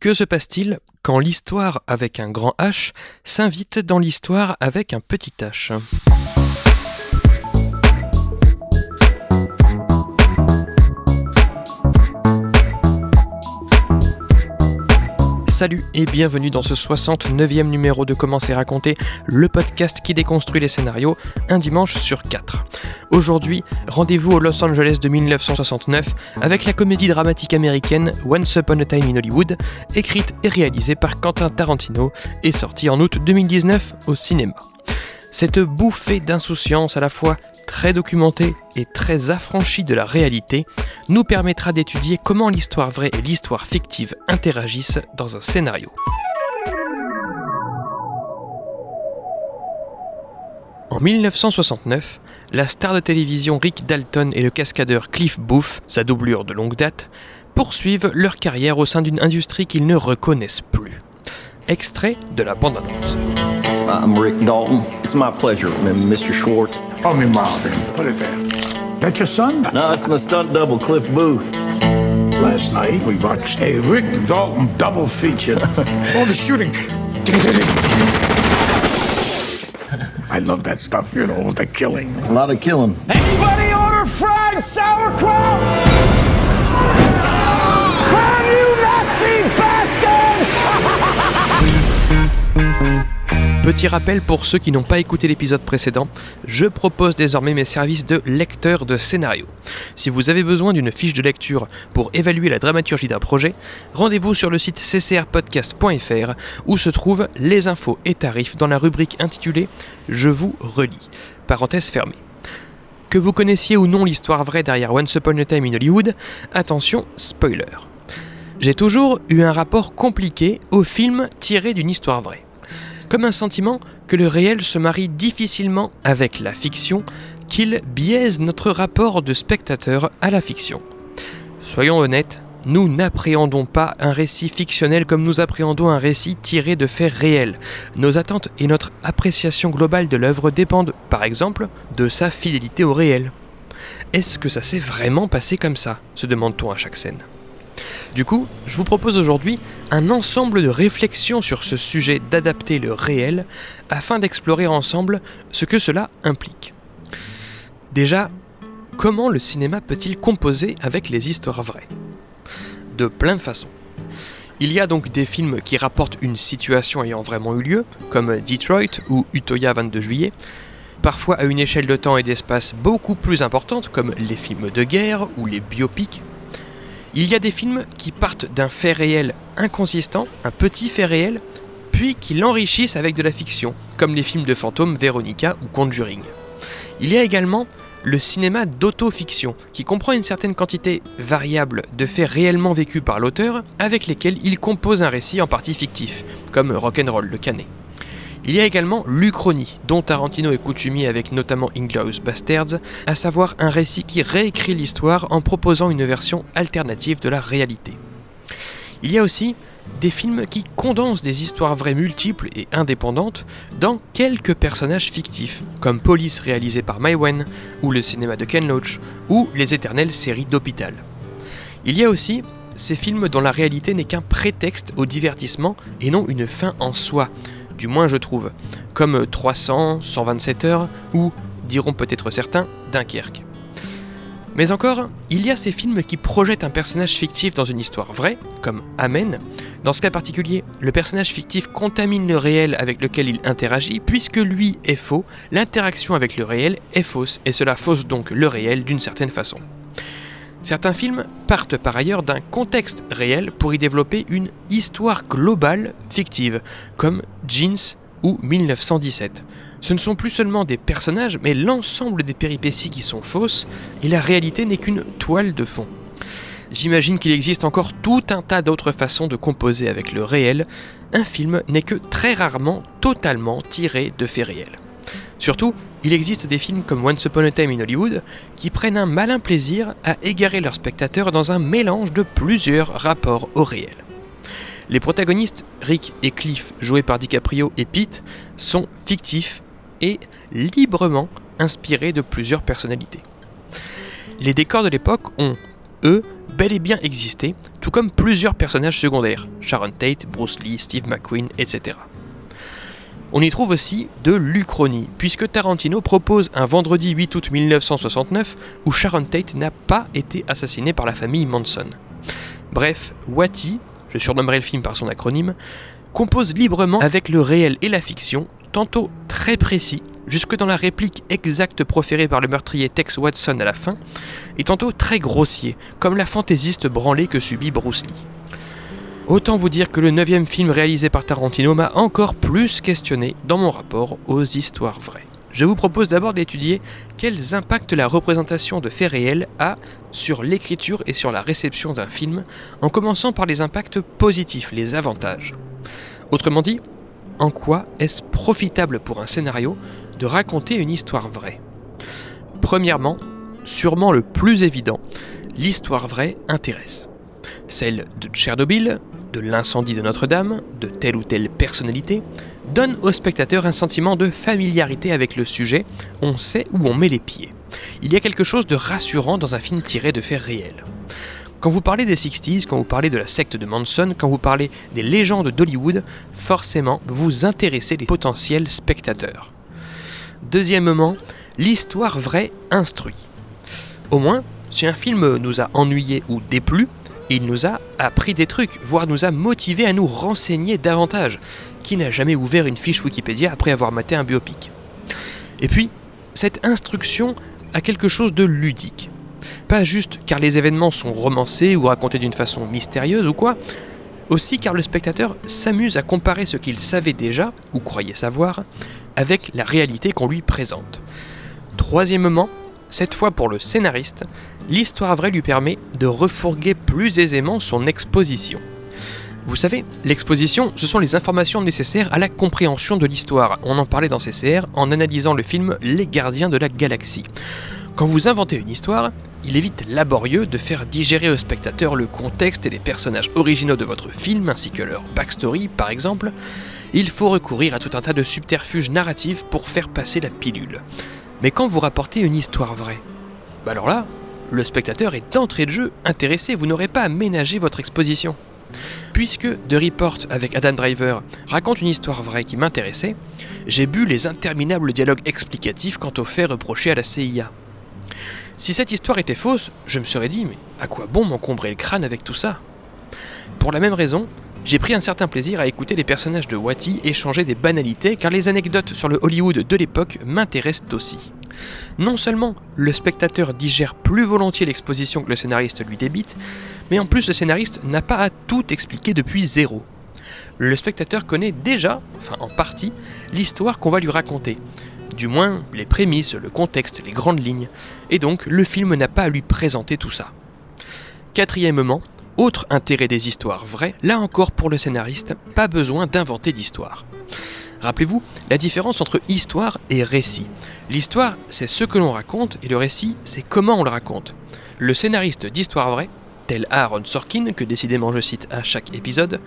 Que se passe-t-il quand l'histoire avec un grand H s'invite dans l'histoire avec un petit H? Salut et bienvenue dans ce 69e numéro de Comment c'est raconté, le podcast qui déconstruit les scénarios un dimanche sur 4. Aujourd'hui, rendez-vous au Los Angeles de 1969 avec la comédie dramatique américaine Once Upon a Time in Hollywood, écrite et réalisée par Quentin Tarantino et sortie en août 2019 au cinéma. Cette bouffée d'insouciance à la fois très documentée et très affranchie de la réalité nous permettra d'étudier comment l'histoire vraie et l'histoire fictive interagissent dans un scénario. En 1969, la star de télévision Rick Dalton et le cascadeur Cliff Booth, sa doublure de longue date, poursuivent leur carrière au sein d'une industrie qu'ils ne reconnaissent plus. Extrait de la bande-annonce. I'm Rick Dalton. It's my pleasure, Mr. Schwartz. Call me Marvin. Put it there. That your son? No, it's my stunt double, Cliff Booth. Last night we watched a Rick Dalton double feature. All the shooting. I love that stuff, you know, the killing. A lot of killing. Anybody order fried sauerkraut? Burn you Nazi bastards! Petit rappel pour ceux qui n'ont pas écouté l'épisode précédent, je propose désormais mes services de lecteur de scénario. Si vous avez besoin d'une fiche de lecture pour évaluer la dramaturgie d'un projet, rendez-vous sur le site ccrpodcast.fr où se trouvent les infos et tarifs dans la rubrique intitulée Je vous relis. Parenthèse fermée. Que vous connaissiez ou non l'histoire vraie derrière Once Upon a Time in Hollywood, attention, spoiler. J'ai toujours eu un rapport compliqué au film tiré d'une histoire vraie comme un sentiment que le réel se marie difficilement avec la fiction, qu'il biaise notre rapport de spectateur à la fiction. Soyons honnêtes, nous n'appréhendons pas un récit fictionnel comme nous appréhendons un récit tiré de faits réels. Nos attentes et notre appréciation globale de l'œuvre dépendent, par exemple, de sa fidélité au réel. Est-ce que ça s'est vraiment passé comme ça? se demande-t-on à chaque scène. Du coup, je vous propose aujourd'hui un ensemble de réflexions sur ce sujet d'adapter le réel afin d'explorer ensemble ce que cela implique. Déjà, comment le cinéma peut-il composer avec les histoires vraies? De plein de façons. Il y a donc des films qui rapportent une situation ayant vraiment eu lieu, comme Detroit ou Utoya 22 juillet, parfois à une échelle de temps et d'espace beaucoup plus importante, comme les films de guerre ou les biopics, il y a des films qui partent d'un fait réel inconsistant, un petit fait réel, puis qui l'enrichissent avec de la fiction, comme les films de fantômes Veronica ou Conjuring. Il y a également le cinéma d'autofiction, qui comprend une certaine quantité variable de faits réellement vécus par l'auteur, avec lesquels il compose un récit en partie fictif, comme Rock'n'Roll de Canet. Il y a également l'Uchronie, dont Tarantino est coutumier avec notamment Inglourious Bastards, à savoir un récit qui réécrit l'histoire en proposant une version alternative de la réalité. Il y a aussi des films qui condensent des histoires vraies multiples et indépendantes dans quelques personnages fictifs, comme Police réalisé par Maïwen, ou le cinéma de Ken Loach, ou les éternelles séries d'hôpital. Il y a aussi ces films dont la réalité n'est qu'un prétexte au divertissement et non une fin en soi, du moins je trouve, comme 300, 127 heures ou, diront peut-être certains, Dunkerque. Mais encore, il y a ces films qui projettent un personnage fictif dans une histoire vraie, comme Amen. Dans ce cas particulier, le personnage fictif contamine le réel avec lequel il interagit, puisque lui est faux, l'interaction avec le réel est fausse, et cela fausse donc le réel d'une certaine façon. Certains films partent par ailleurs d'un contexte réel pour y développer une histoire globale fictive, comme Jeans ou 1917. Ce ne sont plus seulement des personnages, mais l'ensemble des péripéties qui sont fausses, et la réalité n'est qu'une toile de fond. J'imagine qu'il existe encore tout un tas d'autres façons de composer avec le réel. Un film n'est que très rarement totalement tiré de faits réels. Surtout, il existe des films comme Once Upon a Time in Hollywood qui prennent un malin plaisir à égarer leurs spectateurs dans un mélange de plusieurs rapports au réel. Les protagonistes, Rick et Cliff, joués par DiCaprio et Pete, sont fictifs et librement inspirés de plusieurs personnalités. Les décors de l'époque ont, eux, bel et bien existé, tout comme plusieurs personnages secondaires, Sharon Tate, Bruce Lee, Steve McQueen, etc. On y trouve aussi de l'Uchronie, puisque Tarantino propose un vendredi 8 août 1969 où Sharon Tate n'a pas été assassinée par la famille Manson. Bref, Watty, je surnommerai le film par son acronyme, compose librement avec le réel et la fiction, tantôt très précis, jusque dans la réplique exacte proférée par le meurtrier Tex Watson à la fin, et tantôt très grossier, comme la fantaisiste branlée que subit Bruce Lee. Autant vous dire que le neuvième film réalisé par Tarantino m'a encore plus questionné dans mon rapport aux histoires vraies. Je vous propose d'abord d'étudier quels impacts la représentation de faits réels a sur l'écriture et sur la réception d'un film, en commençant par les impacts positifs, les avantages. Autrement dit, en quoi est-ce profitable pour un scénario de raconter une histoire vraie? Premièrement, sûrement le plus évident, l'histoire vraie intéresse. Celle de Tchernobyl, de l'incendie de Notre-Dame, de telle ou telle personnalité, donne au spectateur un sentiment de familiarité avec le sujet, on sait où on met les pieds. Il y a quelque chose de rassurant dans un film tiré de faits réels. Quand vous parlez des 60s, quand vous parlez de la secte de Manson, quand vous parlez des légendes d'Hollywood, forcément vous intéressez les potentiels spectateurs. Deuxièmement, l'histoire vraie instruit. Au moins, si un film nous a ennuyé ou déplu, il nous a appris des trucs, voire nous a motivé à nous renseigner davantage. Qui n'a jamais ouvert une fiche Wikipédia après avoir maté un biopic Et puis, cette instruction a quelque chose de ludique. Pas juste car les événements sont romancés ou racontés d'une façon mystérieuse ou quoi, aussi car le spectateur s'amuse à comparer ce qu'il savait déjà, ou croyait savoir, avec la réalité qu'on lui présente. Troisièmement, cette fois pour le scénariste, l'histoire vraie lui permet de refourguer plus aisément son exposition. Vous savez, l'exposition, ce sont les informations nécessaires à la compréhension de l'histoire. On en parlait dans CCR en analysant le film Les Gardiens de la Galaxie. Quand vous inventez une histoire, il est vite laborieux de faire digérer au spectateur le contexte et les personnages originaux de votre film, ainsi que leur backstory par exemple. Il faut recourir à tout un tas de subterfuges narratifs pour faire passer la pilule. Mais quand vous rapportez une histoire vraie, bah alors là, le spectateur est d'entrée de jeu intéressé, vous n'aurez pas à ménager votre exposition. Puisque The Report avec Adam Driver raconte une histoire vraie qui m'intéressait, j'ai bu les interminables dialogues explicatifs quant aux faits reprochés à la CIA. Si cette histoire était fausse, je me serais dit, mais à quoi bon m'encombrer le crâne avec tout ça? Pour la même raison, j'ai pris un certain plaisir à écouter les personnages de Watty échanger des banalités car les anecdotes sur le Hollywood de l'époque m'intéressent aussi. Non seulement le spectateur digère plus volontiers l'exposition que le scénariste lui débite, mais en plus le scénariste n'a pas à tout expliquer depuis zéro. Le spectateur connaît déjà, enfin en partie, l'histoire qu'on va lui raconter. Du moins, les prémices, le contexte, les grandes lignes. Et donc, le film n'a pas à lui présenter tout ça. Quatrièmement, autre intérêt des histoires vraies, là encore pour le scénariste, pas besoin d'inventer d'histoire. Rappelez-vous la différence entre histoire et récit. L'histoire, c'est ce que l'on raconte, et le récit, c'est comment on le raconte. Le scénariste d'histoire vraie, tel Aaron Sorkin, que décidément je cite à chaque épisode,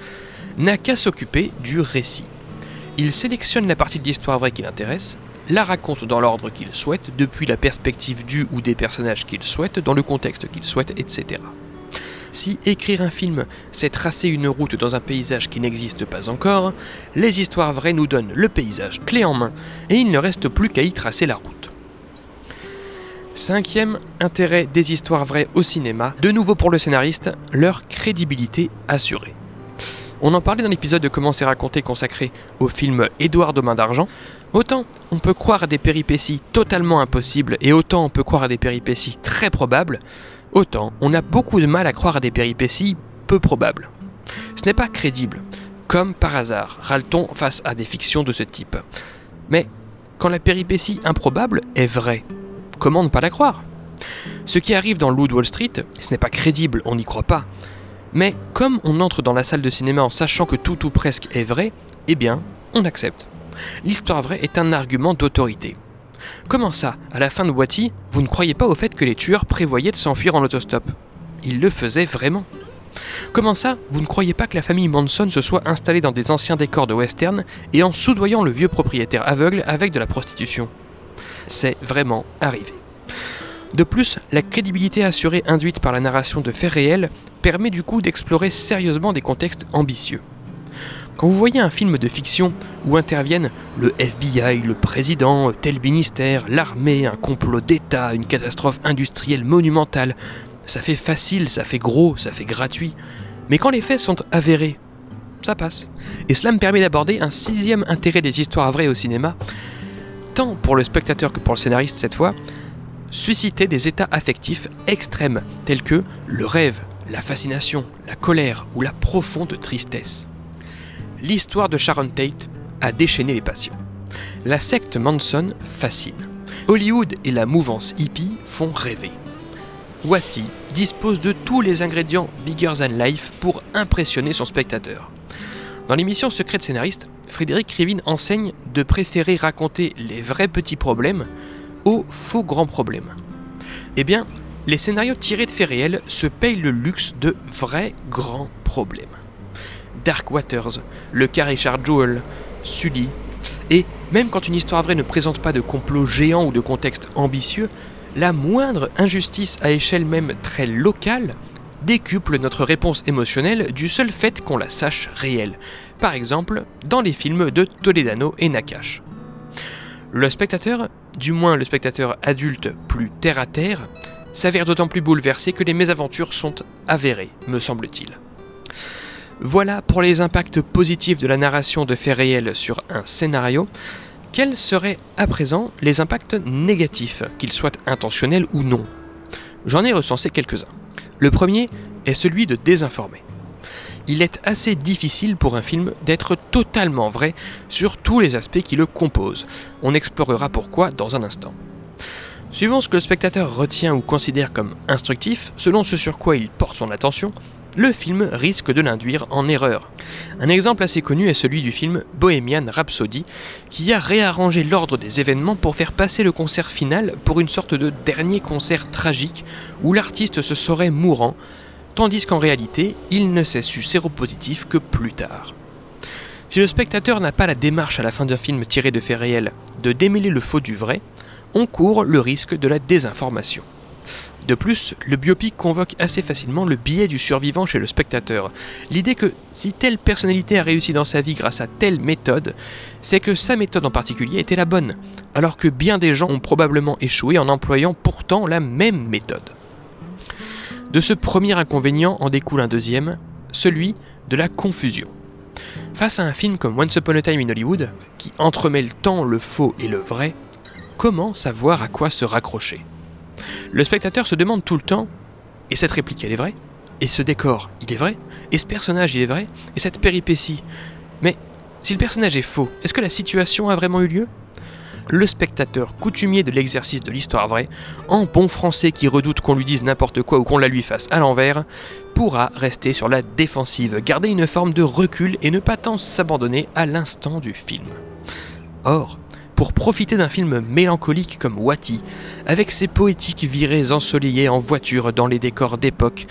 n'a qu'à s'occuper du récit. Il sélectionne la partie de l'histoire vraie qui l'intéresse, la raconte dans l'ordre qu'il souhaite, depuis la perspective du ou des personnages qu'il souhaite, dans le contexte qu'il souhaite, etc. Si écrire un film, c'est tracer une route dans un paysage qui n'existe pas encore, les histoires vraies nous donnent le paysage clé en main, et il ne reste plus qu'à y tracer la route. Cinquième intérêt des histoires vraies au cinéma, de nouveau pour le scénariste, leur crédibilité assurée. On en parlait dans l'épisode de Comment c'est raconté consacré au film Édouard main d'argent. Autant on peut croire à des péripéties totalement impossibles et autant on peut croire à des péripéties très probables, autant on a beaucoup de mal à croire à des péripéties peu probables. Ce n'est pas crédible. Comme par hasard, râle-t-on face à des fictions de ce type. Mais quand la péripétie improbable est vraie, comment ne pas la croire? Ce qui arrive dans Loot Wall Street, ce n'est pas crédible, on n'y croit pas. Mais comme on entre dans la salle de cinéma en sachant que tout ou presque est vrai, eh bien, on accepte. L'histoire vraie est un argument d'autorité. Comment ça, à la fin de Watty, vous ne croyez pas au fait que les tueurs prévoyaient de s'enfuir en autostop? Ils le faisaient vraiment? Comment ça, vous ne croyez pas que la famille Manson se soit installée dans des anciens décors de western et en soudoyant le vieux propriétaire aveugle avec de la prostitution? C'est vraiment arrivé. De plus, la crédibilité assurée induite par la narration de faits réels permet du coup d'explorer sérieusement des contextes ambitieux. Quand vous voyez un film de fiction où interviennent le FBI, le président, tel ministère, l'armée, un complot d'État, une catastrophe industrielle monumentale, ça fait facile, ça fait gros, ça fait gratuit. Mais quand les faits sont avérés, ça passe. Et cela me permet d'aborder un sixième intérêt des histoires vraies au cinéma, tant pour le spectateur que pour le scénariste cette fois, susciter des états affectifs extrêmes, tels que le rêve, la fascination, la colère ou la profonde tristesse. L'histoire de Sharon Tate a déchaîné les passions. La secte Manson fascine. Hollywood et la mouvance hippie font rêver. Wattie dispose de tous les ingrédients bigger than life pour impressionner son spectateur. Dans l'émission Secret scénariste, Frédéric Krivin enseigne de préférer raconter les vrais petits problèmes aux faux grands problèmes. Eh bien, les scénarios tirés de faits réels se payent le luxe de vrais grands problèmes. Dark Waters, le cas Richard Jewell, Sully, et même quand une histoire vraie ne présente pas de complot géant ou de contexte ambitieux, la moindre injustice à échelle même très locale décuple notre réponse émotionnelle du seul fait qu'on la sache réelle. Par exemple, dans les films de Toledano et Nakash. Le spectateur, du moins le spectateur adulte plus terre à terre, s'avère d'autant plus bouleversé que les mésaventures sont avérées, me semble-t-il. Voilà pour les impacts positifs de la narration de faits réels sur un scénario. Quels seraient à présent les impacts négatifs, qu'ils soient intentionnels ou non? J'en ai recensé quelques-uns. Le premier est celui de désinformer. Il est assez difficile pour un film d'être totalement vrai sur tous les aspects qui le composent. On explorera pourquoi dans un instant. Suivant ce que le spectateur retient ou considère comme instructif, selon ce sur quoi il porte son attention, le film risque de l'induire en erreur. Un exemple assez connu est celui du film Bohemian Rhapsody, qui a réarrangé l'ordre des événements pour faire passer le concert final pour une sorte de dernier concert tragique où l'artiste se saurait mourant, tandis qu'en réalité, il ne s'est su séropositif que plus tard. Si le spectateur n'a pas la démarche à la fin d'un film tiré de faits réels de démêler le faux du vrai, on court le risque de la désinformation. De plus, le biopic convoque assez facilement le biais du survivant chez le spectateur. L'idée que si telle personnalité a réussi dans sa vie grâce à telle méthode, c'est que sa méthode en particulier était la bonne, alors que bien des gens ont probablement échoué en employant pourtant la même méthode. De ce premier inconvénient en découle un deuxième, celui de la confusion. Face à un film comme Once Upon a Time in Hollywood, qui entremêle tant le faux et le vrai, comment savoir à quoi se raccrocher? Le spectateur se demande tout le temps et cette réplique, elle est vraie? Et ce décor, il est vrai? Et ce personnage, il est vrai? Et cette péripétie? Mais si le personnage est faux, est-ce que la situation a vraiment eu lieu? Le spectateur coutumier de l'exercice de l'histoire vraie, en bon français qui redoute qu'on lui dise n'importe quoi ou qu'on la lui fasse à l'envers, pourra rester sur la défensive, garder une forme de recul et ne pas tant s'abandonner à l'instant du film. Or, pour profiter d'un film mélancolique comme Wati, avec ses poétiques virées ensoleillées en voiture dans les décors d'époque,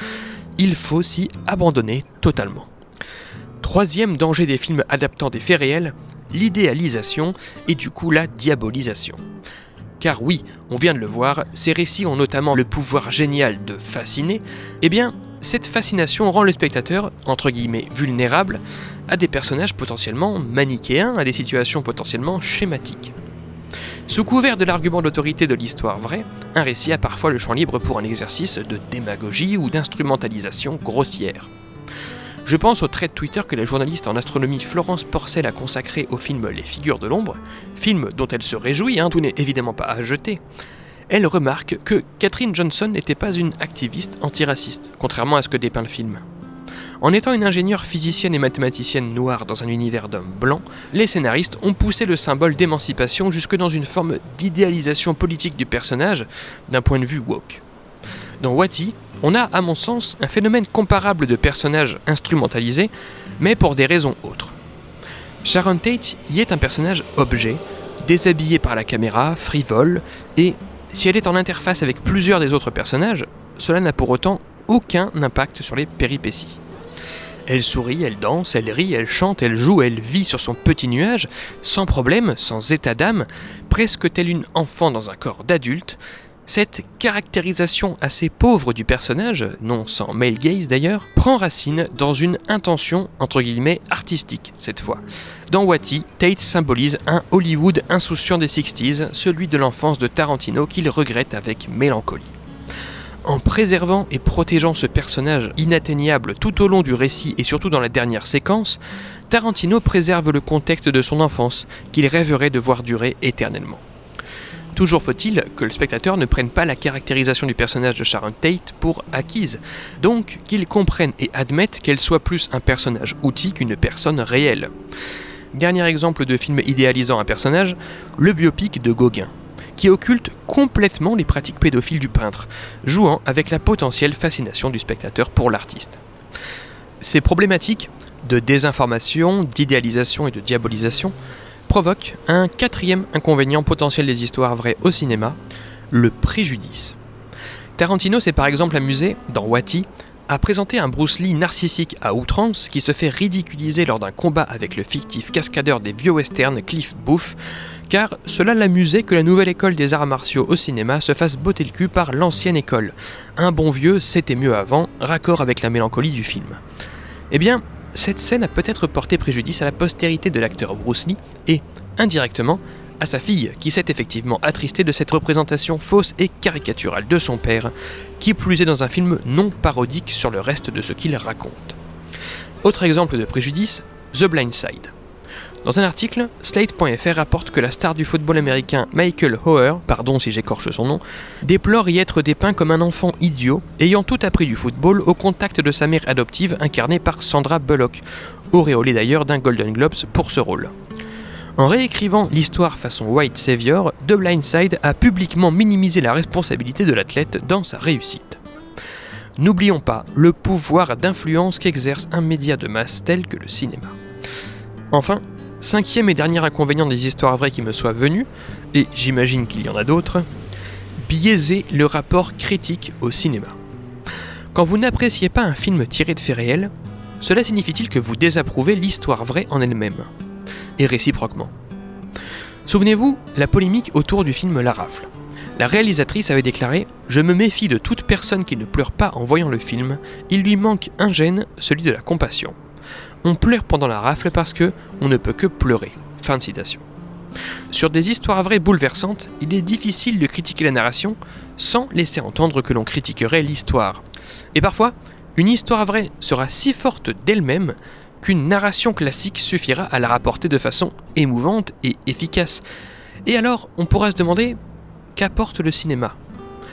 il faut s'y abandonner totalement. Troisième danger des films adaptant des faits réels, l'idéalisation et du coup la diabolisation. Car oui, on vient de le voir, ces récits ont notamment le pouvoir génial de fasciner, eh bien, cette fascination rend le spectateur, entre guillemets, vulnérable à des personnages potentiellement manichéens, à des situations potentiellement schématiques. Sous couvert de l'argument d'autorité de l'histoire vraie, un récit a parfois le champ libre pour un exercice de démagogie ou d'instrumentalisation grossière. Je pense au trait Twitter que la journaliste en astronomie Florence Porcel a consacré au film Les Figures de l'ombre, film dont elle se réjouit, hein, tout n'est évidemment pas à jeter. Elle remarque que Catherine Johnson n'était pas une activiste antiraciste, contrairement à ce que dépeint le film. En étant une ingénieure physicienne et mathématicienne noire dans un univers d'hommes blancs, les scénaristes ont poussé le symbole d'émancipation jusque dans une forme d'idéalisation politique du personnage d'un point de vue woke. Dans Wati, on a, à mon sens, un phénomène comparable de personnages instrumentalisés, mais pour des raisons autres. Sharon Tate y est un personnage objet, déshabillé par la caméra, frivole, et si elle est en interface avec plusieurs des autres personnages, cela n'a pour autant aucun impact sur les péripéties. Elle sourit, elle danse, elle rit, elle chante, elle joue, elle vit sur son petit nuage, sans problème, sans état d'âme, presque telle une enfant dans un corps d'adulte. Cette caractérisation assez pauvre du personnage, non sans male gaze d'ailleurs, prend racine dans une intention entre guillemets artistique cette fois. Dans Watty, Tate symbolise un Hollywood insouciant des 60s, celui de l'enfance de Tarantino qu'il regrette avec mélancolie. En préservant et protégeant ce personnage inatteignable tout au long du récit et surtout dans la dernière séquence, Tarantino préserve le contexte de son enfance, qu'il rêverait de voir durer éternellement. Toujours faut-il que le spectateur ne prenne pas la caractérisation du personnage de Sharon Tate pour acquise, donc qu'il comprenne et admette qu'elle soit plus un personnage outil qu'une personne réelle. Dernier exemple de film idéalisant un personnage, le biopic de Gauguin, qui occulte complètement les pratiques pédophiles du peintre, jouant avec la potentielle fascination du spectateur pour l'artiste. Ces problématiques de désinformation, d'idéalisation et de diabolisation provoque un quatrième inconvénient potentiel des histoires vraies au cinéma, le préjudice. Tarantino s'est par exemple amusé, dans Watty, à présenter un Bruce Lee narcissique à outrance qui se fait ridiculiser lors d'un combat avec le fictif cascadeur des vieux westerns Cliff Booth, car cela l'amusait que la nouvelle école des arts martiaux au cinéma se fasse botter le cul par l'ancienne école. Un bon vieux, c'était mieux avant, raccord avec la mélancolie du film. Eh bien, cette scène a peut-être porté préjudice à la postérité de l'acteur Bruce Lee et, indirectement, à sa fille, qui s'est effectivement attristée de cette représentation fausse et caricaturale de son père, qui plus est dans un film non parodique sur le reste de ce qu'il raconte. Autre exemple de préjudice, The Blind Side. Dans un article, Slate.fr rapporte que la star du football américain Michael Hoer, pardon si j'écorche son nom, déplore y être dépeint comme un enfant idiot, ayant tout appris du football au contact de sa mère adoptive incarnée par Sandra Bullock, auréolée d'ailleurs d'un Golden Globes pour ce rôle. En réécrivant l'histoire façon White Savior, The Blindside a publiquement minimisé la responsabilité de l'athlète dans sa réussite. N'oublions pas le pouvoir d'influence qu'exerce un média de masse tel que le cinéma. Enfin, Cinquième et dernier inconvénient des histoires vraies qui me soient venues, et j'imagine qu'il y en a d'autres, biaiser le rapport critique au cinéma. Quand vous n'appréciez pas un film tiré de faits réels, cela signifie-t-il que vous désapprouvez l'histoire vraie en elle-même? Et réciproquement. Souvenez-vous, la polémique autour du film La Rafle. La réalisatrice avait déclaré Je me méfie de toute personne qui ne pleure pas en voyant le film, il lui manque un gène, celui de la compassion. On pleure pendant la rafle parce que on ne peut que pleurer. Fin de citation. Sur des histoires vraies bouleversantes, il est difficile de critiquer la narration sans laisser entendre que l'on critiquerait l'histoire. Et parfois, une histoire vraie sera si forte d'elle-même qu'une narration classique suffira à la rapporter de façon émouvante et efficace. Et alors, on pourra se demander qu'apporte le cinéma?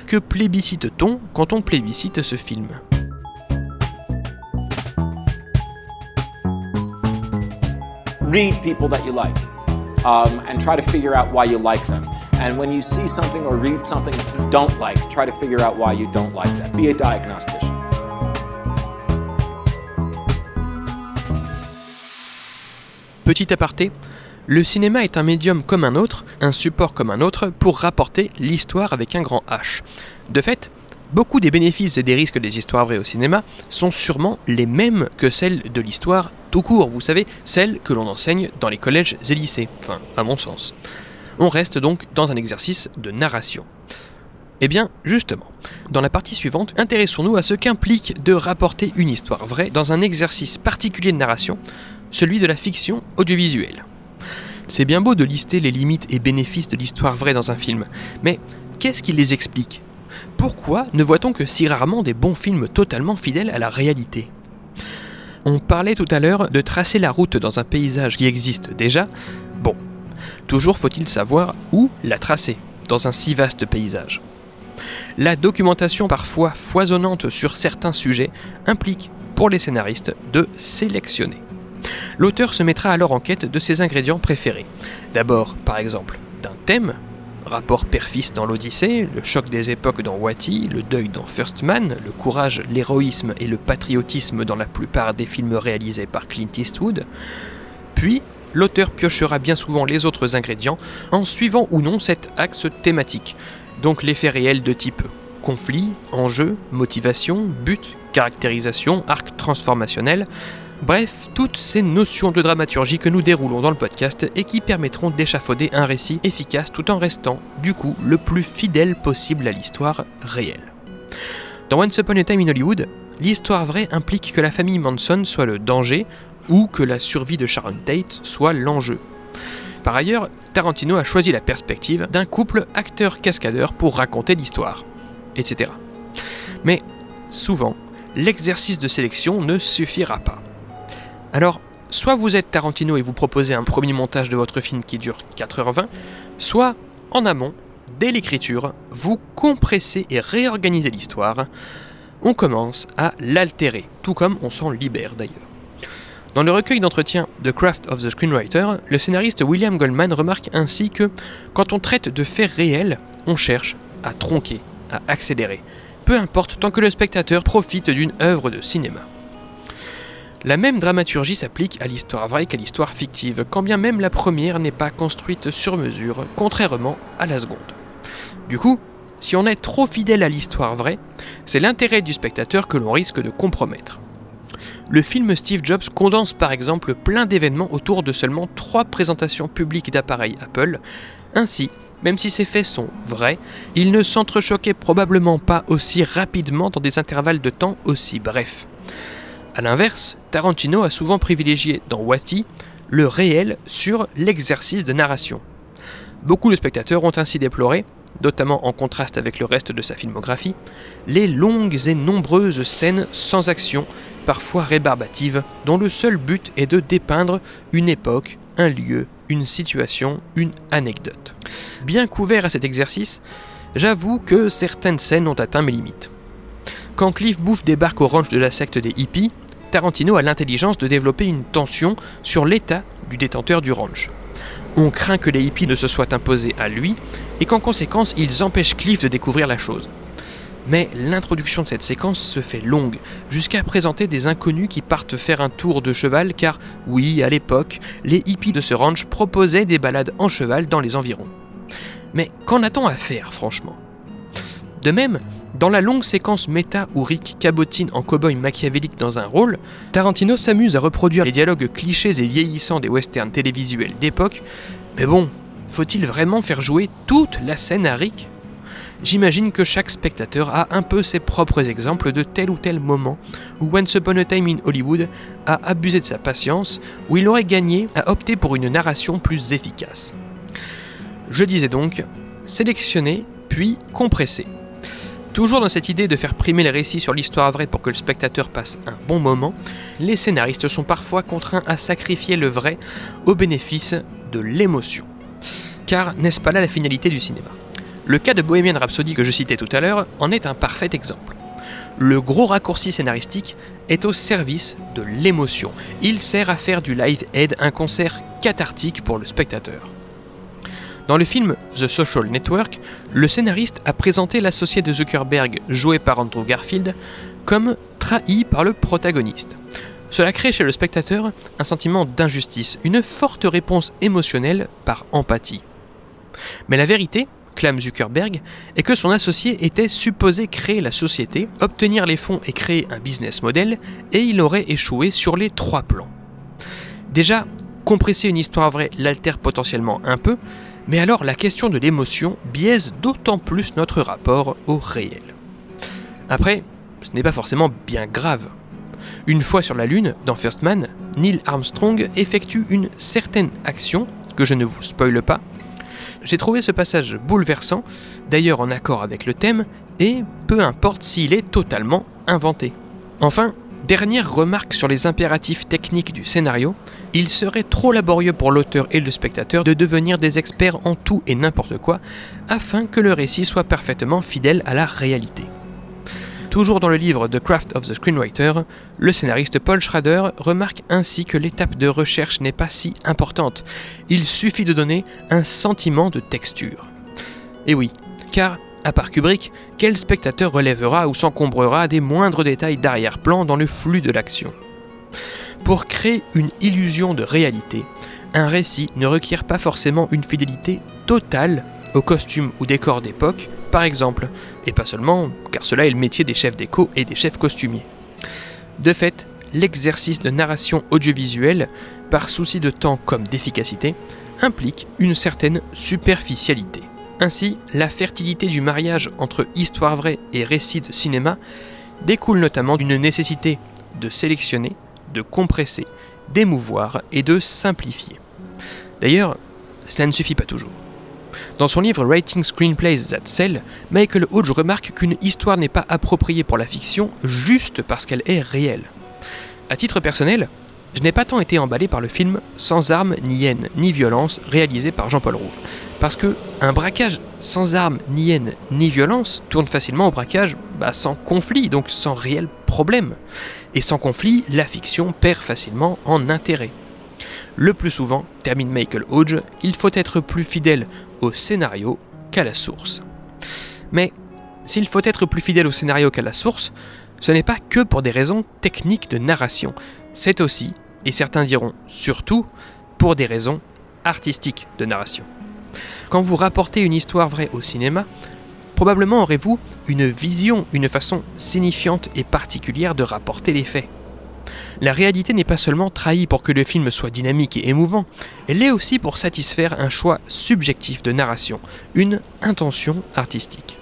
Que plébiscite-t-on quand on plébiscite ce film? Read people that you like um, and try to figure out why you like them. And when you see something or read something you don't like, try to figure out why you don't like that. Be a diagnostician. Petit aparté, le cinéma est un médium comme un autre, un support comme un autre, pour rapporter l'histoire avec un grand H. De fait, beaucoup des bénéfices et des risques des histoires vraies au cinéma sont sûrement les mêmes que celles de l'histoire tout court, vous savez, celles que l'on enseigne dans les collèges et lycées, enfin, à mon sens. On reste donc dans un exercice de narration. Eh bien, justement, dans la partie suivante, intéressons-nous à ce qu'implique de rapporter une histoire vraie dans un exercice particulier de narration, celui de la fiction audiovisuelle. C'est bien beau de lister les limites et bénéfices de l'histoire vraie dans un film, mais qu'est-ce qui les explique? Pourquoi ne voit-on que si rarement des bons films totalement fidèles à la réalité? On parlait tout à l'heure de tracer la route dans un paysage qui existe déjà. Bon, toujours faut-il savoir où la tracer dans un si vaste paysage. La documentation parfois foisonnante sur certains sujets implique pour les scénaristes de sélectionner. L'auteur se mettra alors en quête de ses ingrédients préférés. D'abord, par exemple, d'un thème, rapport père-fils dans l'Odyssée, le choc des époques dans Watty, le deuil dans First Man, le courage, l'héroïsme et le patriotisme dans la plupart des films réalisés par Clint Eastwood. Puis, l'auteur piochera bien souvent les autres ingrédients en suivant ou non cet axe thématique, donc les faits réels de type conflit, enjeu, motivation, but, caractérisation, arc transformationnel, Bref, toutes ces notions de dramaturgie que nous déroulons dans le podcast et qui permettront d'échafauder un récit efficace tout en restant, du coup, le plus fidèle possible à l'histoire réelle. Dans Once Upon a Time in Hollywood, l'histoire vraie implique que la famille Manson soit le danger ou que la survie de Sharon Tate soit l'enjeu. Par ailleurs, Tarantino a choisi la perspective d'un couple acteur-cascadeur pour raconter l'histoire, etc. Mais souvent, l'exercice de sélection ne suffira pas. Alors, soit vous êtes Tarantino et vous proposez un premier montage de votre film qui dure 4h20, soit, en amont, dès l'écriture, vous compressez et réorganisez l'histoire. On commence à l'altérer, tout comme on s'en libère d'ailleurs. Dans le recueil d'entretien The Craft of the Screenwriter, le scénariste William Goldman remarque ainsi que quand on traite de faits réels, on cherche à tronquer, à accélérer, peu importe tant que le spectateur profite d'une œuvre de cinéma. La même dramaturgie s'applique à l'histoire vraie qu'à l'histoire fictive, quand bien même la première n'est pas construite sur mesure, contrairement à la seconde. Du coup, si on est trop fidèle à l'histoire vraie, c'est l'intérêt du spectateur que l'on risque de compromettre. Le film Steve Jobs condense par exemple plein d'événements autour de seulement trois présentations publiques d'appareils Apple. Ainsi, même si ces faits sont vrais, ils ne s'entrechoquaient probablement pas aussi rapidement dans des intervalles de temps aussi brefs. A l'inverse, Tarantino a souvent privilégié dans Wati le réel sur l'exercice de narration. Beaucoup de spectateurs ont ainsi déploré, notamment en contraste avec le reste de sa filmographie, les longues et nombreuses scènes sans action, parfois rébarbatives, dont le seul but est de dépeindre une époque, un lieu, une situation, une anecdote. Bien couvert à cet exercice, j'avoue que certaines scènes ont atteint mes limites. Quand Cliff Booth débarque au ranch de la secte des hippies, Tarantino a l'intelligence de développer une tension sur l'état du détenteur du ranch. On craint que les hippies ne se soient imposés à lui et qu'en conséquence ils empêchent Cliff de découvrir la chose. Mais l'introduction de cette séquence se fait longue, jusqu'à présenter des inconnus qui partent faire un tour de cheval car, oui, à l'époque, les hippies de ce ranch proposaient des balades en cheval dans les environs. Mais qu'en a-t-on à faire, franchement? De même, dans la longue séquence méta où Rick cabotine en cow-boy machiavélique dans un rôle, Tarantino s'amuse à reproduire les dialogues clichés et vieillissants des westerns télévisuels d'époque, mais bon, faut-il vraiment faire jouer toute la scène à Rick? J'imagine que chaque spectateur a un peu ses propres exemples de tel ou tel moment où Once Upon a Time in Hollywood a abusé de sa patience, où il aurait gagné à opter pour une narration plus efficace. Je disais donc, sélectionner puis compresser. Toujours dans cette idée de faire primer le récit sur l'histoire vraie pour que le spectateur passe un bon moment, les scénaristes sont parfois contraints à sacrifier le vrai au bénéfice de l'émotion. Car n'est-ce pas là la finalité du cinéma? Le cas de Bohemian Rhapsody que je citais tout à l'heure en est un parfait exemple. Le gros raccourci scénaristique est au service de l'émotion. Il sert à faire du live aid un concert cathartique pour le spectateur. Dans le film The Social Network, le scénariste a présenté l'associé de Zuckerberg, joué par Andrew Garfield, comme trahi par le protagoniste. Cela crée chez le spectateur un sentiment d'injustice, une forte réponse émotionnelle par empathie. Mais la vérité, clame Zuckerberg, est que son associé était supposé créer la société, obtenir les fonds et créer un business model, et il aurait échoué sur les trois plans. Déjà, compresser une histoire vraie l'altère potentiellement un peu, mais alors la question de l'émotion biaise d'autant plus notre rapport au réel. Après, ce n'est pas forcément bien grave. Une fois sur la Lune, dans First Man, Neil Armstrong effectue une certaine action, que je ne vous spoile pas. J'ai trouvé ce passage bouleversant, d'ailleurs en accord avec le thème, et peu importe s'il est totalement inventé. Enfin, Dernière remarque sur les impératifs techniques du scénario, il serait trop laborieux pour l'auteur et le spectateur de devenir des experts en tout et n'importe quoi, afin que le récit soit parfaitement fidèle à la réalité. Toujours dans le livre The Craft of the Screenwriter, le scénariste Paul Schrader remarque ainsi que l'étape de recherche n'est pas si importante, il suffit de donner un sentiment de texture. Et oui, car à part Kubrick, quel spectateur relèvera ou s'encombrera des moindres détails d'arrière-plan dans le flux de l'action? Pour créer une illusion de réalité, un récit ne requiert pas forcément une fidélité totale aux costumes ou décors d'époque, par exemple, et pas seulement, car cela est le métier des chefs déco et des chefs costumiers. De fait, l'exercice de narration audiovisuelle, par souci de temps comme d'efficacité, implique une certaine superficialité. Ainsi, la fertilité du mariage entre histoire vraie et récit de cinéma découle notamment d'une nécessité de sélectionner, de compresser, d'émouvoir et de simplifier. D'ailleurs, cela ne suffit pas toujours. Dans son livre Writing Screenplays That Sell, Michael Hodge remarque qu'une histoire n'est pas appropriée pour la fiction juste parce qu'elle est réelle. À titre personnel, je n'ai pas tant été emballé par le film Sans armes, ni haine, ni violence, réalisé par Jean-Paul Rouve. Parce que un braquage sans armes, ni haine, ni violence tourne facilement au braquage bah, sans conflit, donc sans réel problème. Et sans conflit, la fiction perd facilement en intérêt. Le plus souvent, termine Michael Hodge, il faut être plus fidèle au scénario qu'à la source. Mais s'il faut être plus fidèle au scénario qu'à la source, ce n'est pas que pour des raisons techniques de narration, c'est aussi, et certains diront surtout, pour des raisons artistiques de narration. Quand vous rapportez une histoire vraie au cinéma, probablement aurez-vous une vision, une façon signifiante et particulière de rapporter les faits. La réalité n'est pas seulement trahie pour que le film soit dynamique et émouvant, elle est aussi pour satisfaire un choix subjectif de narration, une intention artistique.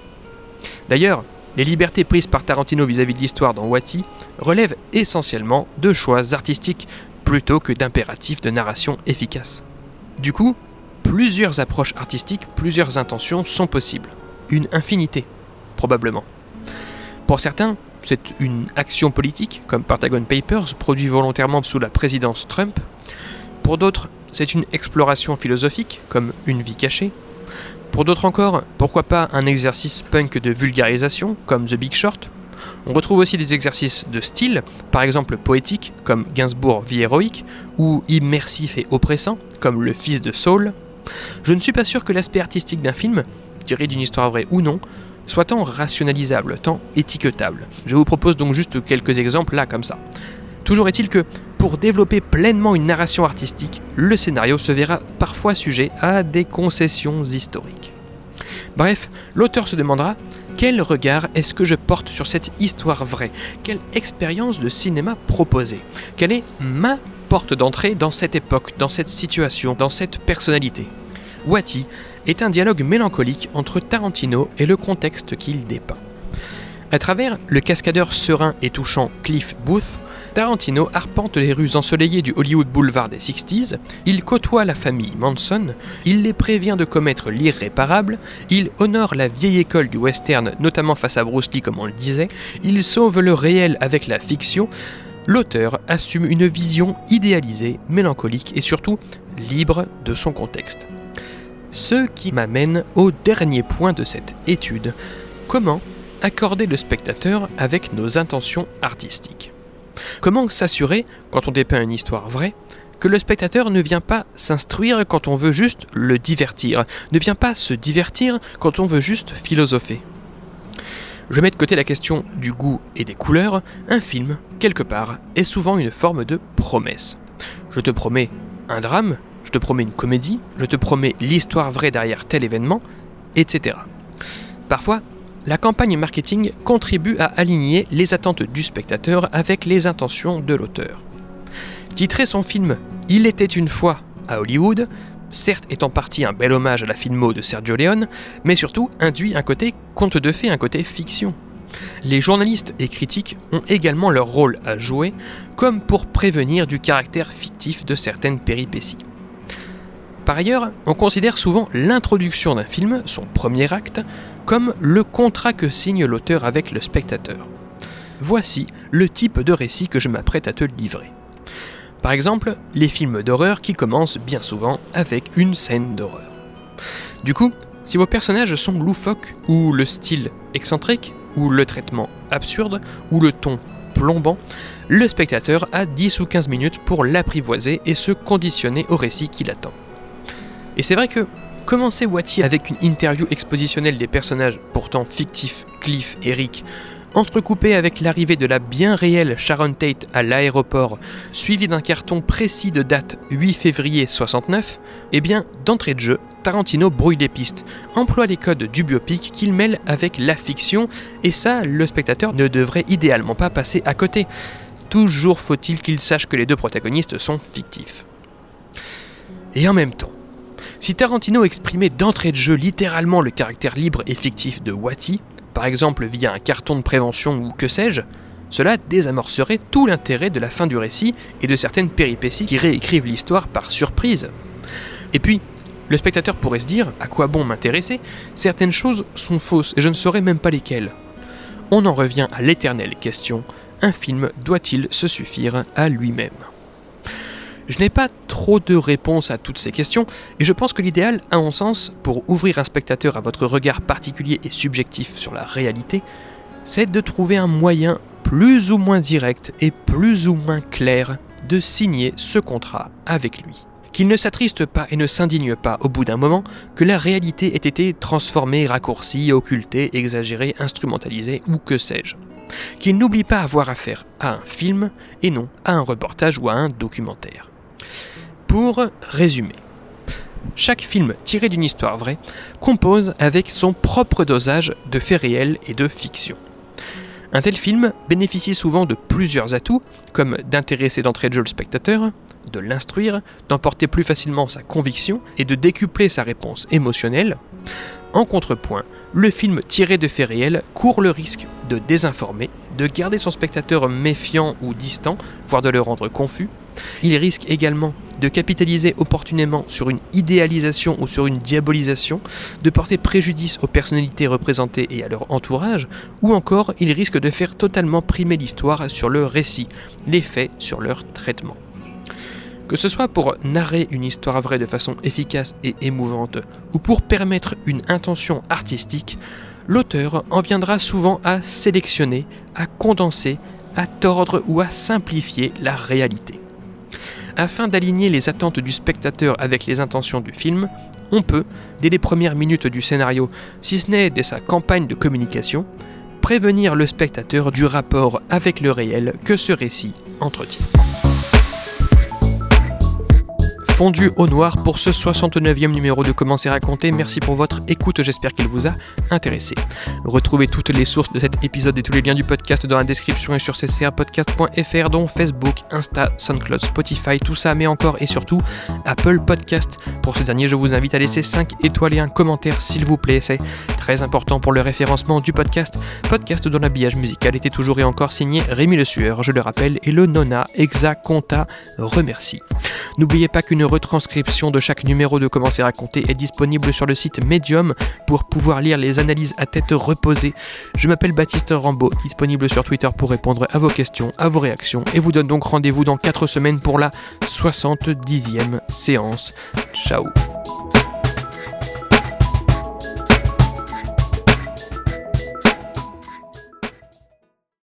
D'ailleurs, les libertés prises par Tarantino vis-à-vis de l'histoire dans Wati relèvent essentiellement de choix artistiques plutôt que d'impératifs de narration efficaces. Du coup, plusieurs approches artistiques, plusieurs intentions sont possibles. Une infinité, probablement. Pour certains, c'est une action politique, comme Pentagon Papers, produit volontairement sous la présidence Trump. Pour d'autres, c'est une exploration philosophique, comme Une vie cachée. Pour d'autres encore, pourquoi pas un exercice punk de vulgarisation, comme The Big Short? On retrouve aussi des exercices de style, par exemple poétique, comme Gainsbourg Vie héroïque, ou immersif et oppressant, comme Le Fils de Saul. Je ne suis pas sûr que l'aspect artistique d'un film, tiré d'une histoire vraie ou non, soit tant rationalisable, tant étiquetable. Je vous propose donc juste quelques exemples là comme ça. Toujours est-il que pour développer pleinement une narration artistique, le scénario se verra parfois sujet à des concessions historiques. Bref, l'auteur se demandera quel regard est-ce que je porte sur cette histoire vraie? Quelle expérience de cinéma proposer? Quelle est ma porte d'entrée dans cette époque, dans cette situation, dans cette personnalité? Wati est un dialogue mélancolique entre Tarantino et le contexte qu'il dépeint. À travers le cascadeur serein et touchant Cliff Booth, Tarantino arpente les rues ensoleillées du Hollywood Boulevard des 60s, il côtoie la famille Manson, il les prévient de commettre l'irréparable, il honore la vieille école du western, notamment face à Bruce Lee comme on le disait, il sauve le réel avec la fiction, l'auteur assume une vision idéalisée, mélancolique et surtout libre de son contexte. Ce qui m'amène au dernier point de cette étude. Comment accorder le spectateur avec nos intentions artistiques? Comment s'assurer, quand on dépeint une histoire vraie, que le spectateur ne vient pas s'instruire quand on veut juste le divertir, ne vient pas se divertir quand on veut juste philosopher? Je mets de côté la question du goût et des couleurs, un film, quelque part, est souvent une forme de promesse. Je te promets un drame, te promets une comédie, je te promets l'histoire vraie derrière tel événement, etc. Parfois, la campagne marketing contribue à aligner les attentes du spectateur avec les intentions de l'auteur. Titrer son film Il était une fois à Hollywood, certes est en partie un bel hommage à la filmo de Sergio Leone, mais surtout induit un côté conte de fées, un côté fiction. Les journalistes et critiques ont également leur rôle à jouer, comme pour prévenir du caractère fictif de certaines péripéties. Par ailleurs, on considère souvent l'introduction d'un film, son premier acte, comme le contrat que signe l'auteur avec le spectateur. Voici le type de récit que je m'apprête à te livrer. Par exemple, les films d'horreur qui commencent bien souvent avec une scène d'horreur. Du coup, si vos personnages sont loufoques, ou le style excentrique, ou le traitement absurde, ou le ton plombant, le spectateur a 10 ou 15 minutes pour l'apprivoiser et se conditionner au récit qui l'attend. Et c'est vrai que commencer Wati avec une interview expositionnelle des personnages pourtant fictifs, Cliff et Rick, entrecoupé avec l'arrivée de la bien réelle Sharon Tate à l'aéroport, suivi d'un carton précis de date 8 février 69, eh bien, d'entrée de jeu, Tarantino brouille les pistes, emploie les codes du biopic qu'il mêle avec la fiction, et ça, le spectateur ne devrait idéalement pas passer à côté. toujours faut-il qu'il sache que les deux protagonistes sont fictifs. Et en même temps, si Tarantino exprimait d'entrée de jeu littéralement le caractère libre et fictif de Watty, par exemple via un carton de prévention ou que sais-je, cela désamorcerait tout l'intérêt de la fin du récit et de certaines péripéties qui réécrivent l'histoire par surprise. Et puis, le spectateur pourrait se dire, à quoi bon m'intéresser Certaines choses sont fausses et je ne saurais même pas lesquelles. On en revient à l'éternelle question, un film doit-il se suffire à lui-même? Je n'ai pas trop de réponses à toutes ces questions, et je pense que l'idéal, à mon sens, pour ouvrir un spectateur à votre regard particulier et subjectif sur la réalité, c'est de trouver un moyen plus ou moins direct et plus ou moins clair de signer ce contrat avec lui. Qu'il ne s'attriste pas et ne s'indigne pas au bout d'un moment que la réalité ait été transformée, raccourcie, occultée, exagérée, instrumentalisée ou que sais-je. Qu'il n'oublie pas avoir affaire à un film et non à un reportage ou à un documentaire. Pour résumer, chaque film tiré d'une histoire vraie compose avec son propre dosage de faits réels et de fiction. Un tel film bénéficie souvent de plusieurs atouts, comme d'intéresser d'entrée de jeu le spectateur, de l'instruire, d'emporter plus facilement sa conviction et de décupler sa réponse émotionnelle. En contrepoint, le film tiré de faits réels court le risque de désinformer, de garder son spectateur méfiant ou distant, voire de le rendre confus. Il risque également de capitaliser opportunément sur une idéalisation ou sur une diabolisation, de porter préjudice aux personnalités représentées et à leur entourage, ou encore il risque de faire totalement primer l'histoire sur le récit, les faits sur leur traitement. Que ce soit pour narrer une histoire vraie de façon efficace et émouvante, ou pour permettre une intention artistique, l'auteur en viendra souvent à sélectionner, à condenser, à tordre ou à simplifier la réalité. Afin d'aligner les attentes du spectateur avec les intentions du film, on peut, dès les premières minutes du scénario, si ce n'est dès sa campagne de communication, prévenir le spectateur du rapport avec le réel que ce récit entretient fondu au noir pour ce 69e numéro de Commencer à raconter. Merci pour votre écoute, j'espère qu'il vous a intéressé. Retrouvez toutes les sources de cet épisode et tous les liens du podcast dans la description et sur ccrpodcast.fr dont Facebook, Insta, SoundCloud, Spotify, tout ça, mais encore et surtout Apple Podcast. Pour ce dernier, je vous invite à laisser 5 étoiles et un commentaire s'il vous plaît, c'est très important pour le référencement du podcast. Podcast dont l'habillage musical était toujours et encore signé Rémi Le Sueur, je le rappelle, et le Nona Exa Conta remercie. N'oubliez pas qu'une retranscription de chaque numéro de Commencer à raconter est disponible sur le site Medium pour pouvoir lire les analyses à tête reposée. Je m'appelle Baptiste Rambaud, disponible sur Twitter pour répondre à vos questions, à vos réactions, et vous donne donc rendez-vous dans 4 semaines pour la 70e séance. Ciao